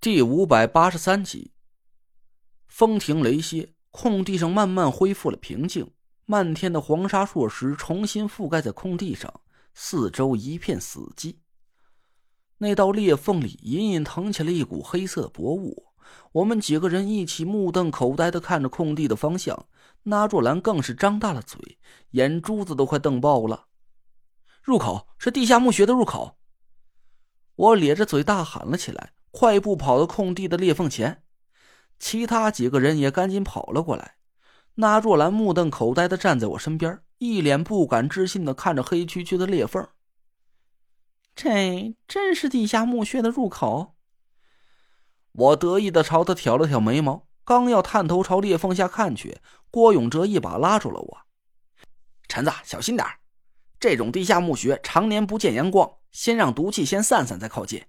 第五百八十三集，风停雷歇，空地上慢慢恢复了平静。漫天的黄沙硕石重新覆盖在空地上，四周一片死寂。那道裂缝里隐隐腾起了一股黑色薄雾。我们几个人一起目瞪口呆的看着空地的方向。那若兰更是张大了嘴，眼珠子都快瞪爆了。入口是地下墓穴的入口！我咧着嘴大喊了起来。快步跑到空地的裂缝前，其他几个人也赶紧跑了过来。那若兰目瞪口呆的站在我身边，一脸不敢置信的看着黑黢黢的裂缝。这真是地下墓穴的入口？我得意的朝他挑了挑眉毛，刚要探头朝裂缝下看去，郭永哲一把拉住了我：“陈子，小心点这种地下墓穴常年不见阳光，先让毒气先散散，再靠近。”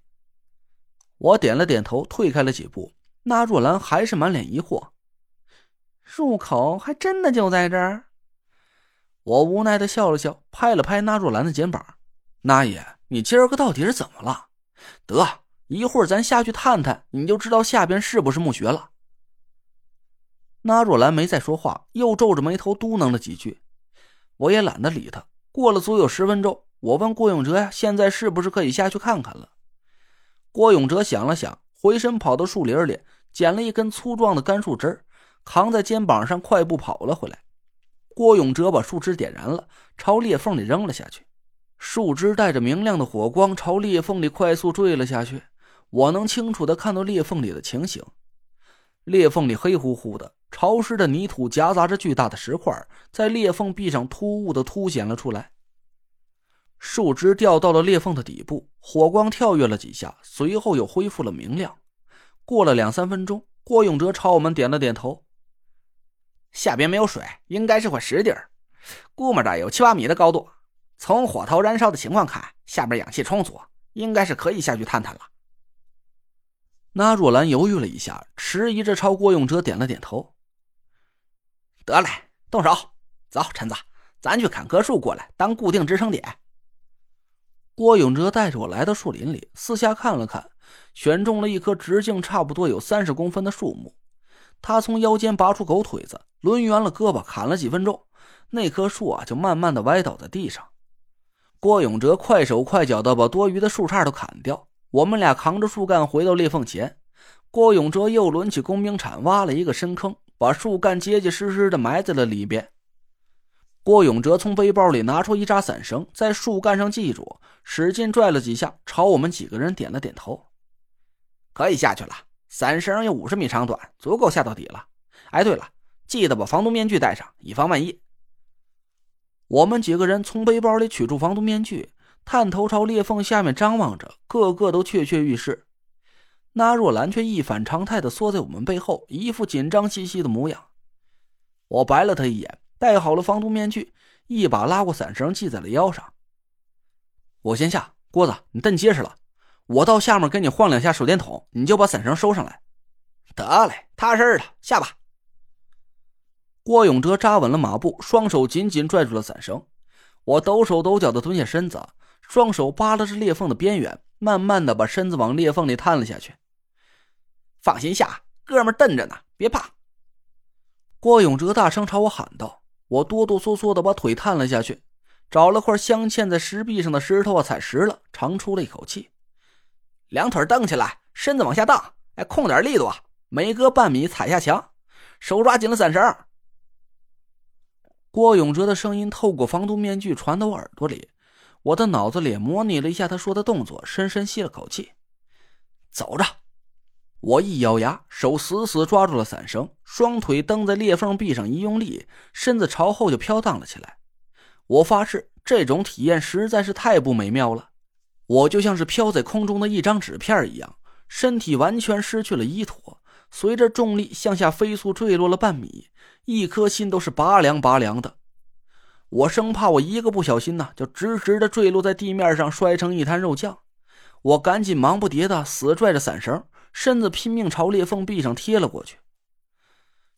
我点了点头，退开了几步。那若兰还是满脸疑惑：“入口还真的就在这儿？”我无奈的笑了笑，拍了拍那若兰的肩膀：“那爷，你今儿个到底是怎么了？得一会儿咱下去探探，你就知道下边是不是墓穴了。”那若兰没再说话，又皱着眉头嘟囔了几句。我也懒得理他。过了足有十分钟，我问郭永哲呀：“现在是不是可以下去看看了？”郭永哲想了想，回身跑到树林里，捡了一根粗壮的干树枝，扛在肩膀上，快步跑了回来。郭永哲把树枝点燃了，朝裂缝里扔了下去。树枝带着明亮的火光，朝裂缝里快速坠了下去。我能清楚的看到裂缝里的情形。裂缝里黑乎乎的，潮湿的泥土夹杂着巨大的石块，在裂缝壁上突兀的凸显了出来。树枝掉到了裂缝的底部，火光跳跃了几下，随后又恢复了明亮。过了两三分钟，郭永哲朝我们点了点头：“下边没有水，应该是块石地儿，估摸着有七八米的高度。从火头燃烧的情况看，下边氧气充足，应该是可以下去探探了。”那若兰犹豫了一下，迟疑着朝郭永哲点了点头：“得嘞，动手！走，陈子，咱去砍棵树过来当固定支撑点。”郭永哲带着我来到树林里，四下看了看，选中了一棵直径差不多有三十公分的树木。他从腰间拔出狗腿子，抡圆了胳膊砍了几分钟，那棵树啊就慢慢的歪倒在地上。郭永哲快手快脚的把多余的树杈都砍掉。我们俩扛着树干回到裂缝前，郭永哲又抡起工兵铲挖了一个深坑，把树干结结实实的埋在了里边。郭永哲从背包里拿出一扎伞绳，在树干上系住，使劲拽了几下，朝我们几个人点了点头：“可以下去了。伞绳有五十米长短，足够下到底了。哎，对了，记得把防毒面具戴上，以防万一。”我们几个人从背包里取出防毒面具，探头朝裂缝下面张望着，个个都跃跃欲试。那若兰却一反常态的缩在我们背后，一副紧张兮兮的模样。我白了他一眼。戴好了防毒面具，一把拉过伞绳系在了腰上。我先下，郭子，你蹬结实了。我到下面给你晃两下手电筒，你就把伞绳收上来。得嘞，踏实的下吧。郭永哲扎稳了马步，双手紧紧拽住了伞绳。我抖手抖脚的蹲下身子，双手扒拉着裂缝的边缘，慢慢的把身子往裂缝里探了下去。放心下，哥们瞪着呢，别怕。郭永哲大声朝我喊道。我哆哆嗦嗦的把腿探了下去，找了块镶嵌在石壁上的石头啊，踩实了，长出了一口气，两腿蹬起来，身子往下荡，哎，控点力度啊，每隔半米踩下墙，手抓紧了伞绳。郭永哲的声音透过防毒面具传到我耳朵里，我的脑子里模拟了一下他说的动作，深深吸了口气，走着。我一咬牙，手死死抓住了伞绳，双腿蹬在裂缝壁上，一用力，身子朝后就飘荡了起来。我发誓，这种体验实在是太不美妙了。我就像是飘在空中的一张纸片一样，身体完全失去了依托，随着重力向下飞速坠落了半米，一颗心都是拔凉拔凉的。我生怕我一个不小心呢，就直直的坠落在地面上，摔成一滩肉酱。我赶紧忙不迭的死拽着伞绳。身子拼命朝裂缝壁上贴了过去，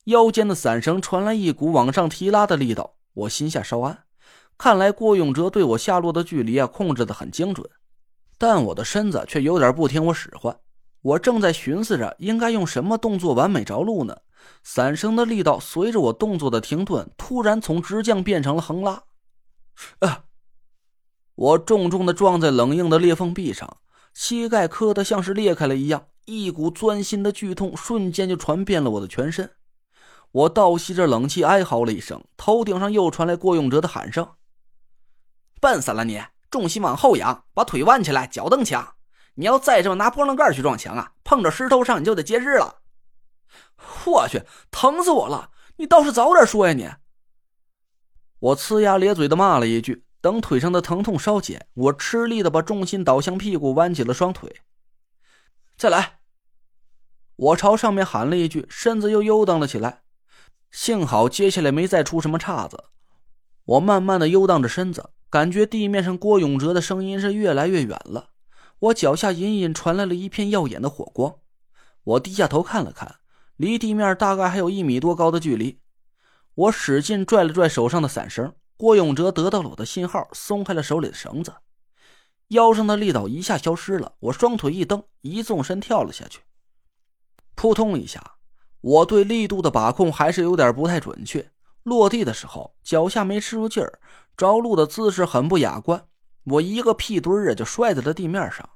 腰间的伞绳传来一股往上提拉的力道，我心下稍安。看来郭永哲对我下落的距离啊控制的很精准，但我的身子却有点不听我使唤。我正在寻思着应该用什么动作完美着陆呢，伞绳的力道随着我动作的停顿，突然从直降变成了横拉。啊！我重重的撞在冷硬的裂缝壁上，膝盖磕得像是裂开了一样，一股钻心的剧痛瞬间就传遍了我的全身。我倒吸着冷气，哀嚎了一声，头顶上又传来郭永哲的喊声：“笨死了你！重心往后仰，把腿弯起来，脚蹬墙。你要再这么拿玻璃盖去撞墙啊，碰着石头上你就得截肢了。”我去，疼死我了！你倒是早点说呀你！我呲牙咧嘴的骂了一句。等腿上的疼痛稍减，我吃力的把重心倒向屁股，弯起了双腿。再来！我朝上面喊了一句，身子又悠荡了起来。幸好接下来没再出什么岔子。我慢慢的悠荡着身子，感觉地面上郭永哲的声音是越来越远了。我脚下隐隐传来了一片耀眼的火光。我低下头看了看，离地面大概还有一米多高的距离。我使劲拽了拽手上的伞绳。郭永哲得到了我的信号，松开了手里的绳子，腰上的力道一下消失了。我双腿一蹬，一纵身跳了下去。扑通一下，我对力度的把控还是有点不太准确。落地的时候，脚下没吃住劲儿，着陆的姿势很不雅观。我一个屁墩儿啊，就摔在了地面上，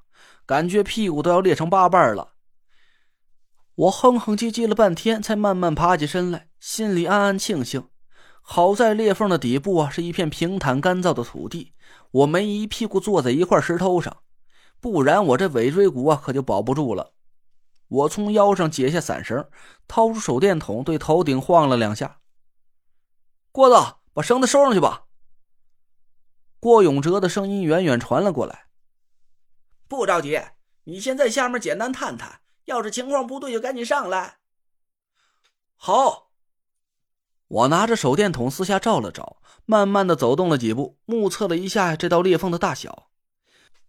感觉屁股都要裂成八瓣了。我哼哼唧唧了半天，才慢慢爬起身来，心里暗暗庆幸。好在裂缝的底部啊是一片平坦干燥的土地，我没一屁股坐在一块石头上，不然我这尾椎骨啊可就保不住了。我从腰上解下伞绳，掏出手电筒，对头顶晃了两下。郭子，把绳子收上去吧。郭永哲的声音远远传了过来。不着急，你先在下面简单探探，要是情况不对就赶紧上来。好。我拿着手电筒四下照了照，慢慢的走动了几步，目测了一下这道裂缝的大小。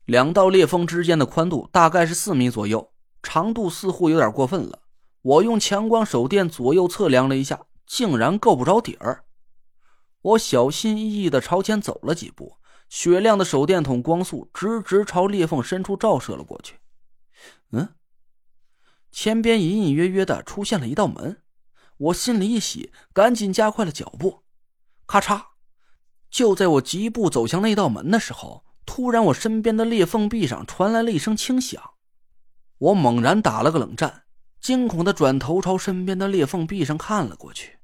两道裂缝之间的宽度大概是四米左右，长度似乎有点过分了。我用强光手电左右测量了一下，竟然够不着底儿。我小心翼翼的朝前走了几步，雪亮的手电筒光束直直朝裂缝深处照射了过去。嗯，前边隐隐约约的出现了一道门。我心里一喜，赶紧加快了脚步。咔嚓！就在我疾步走向那道门的时候，突然我身边的裂缝壁上传来了一声轻响。我猛然打了个冷战，惊恐的转头朝身边的裂缝壁上看了过去。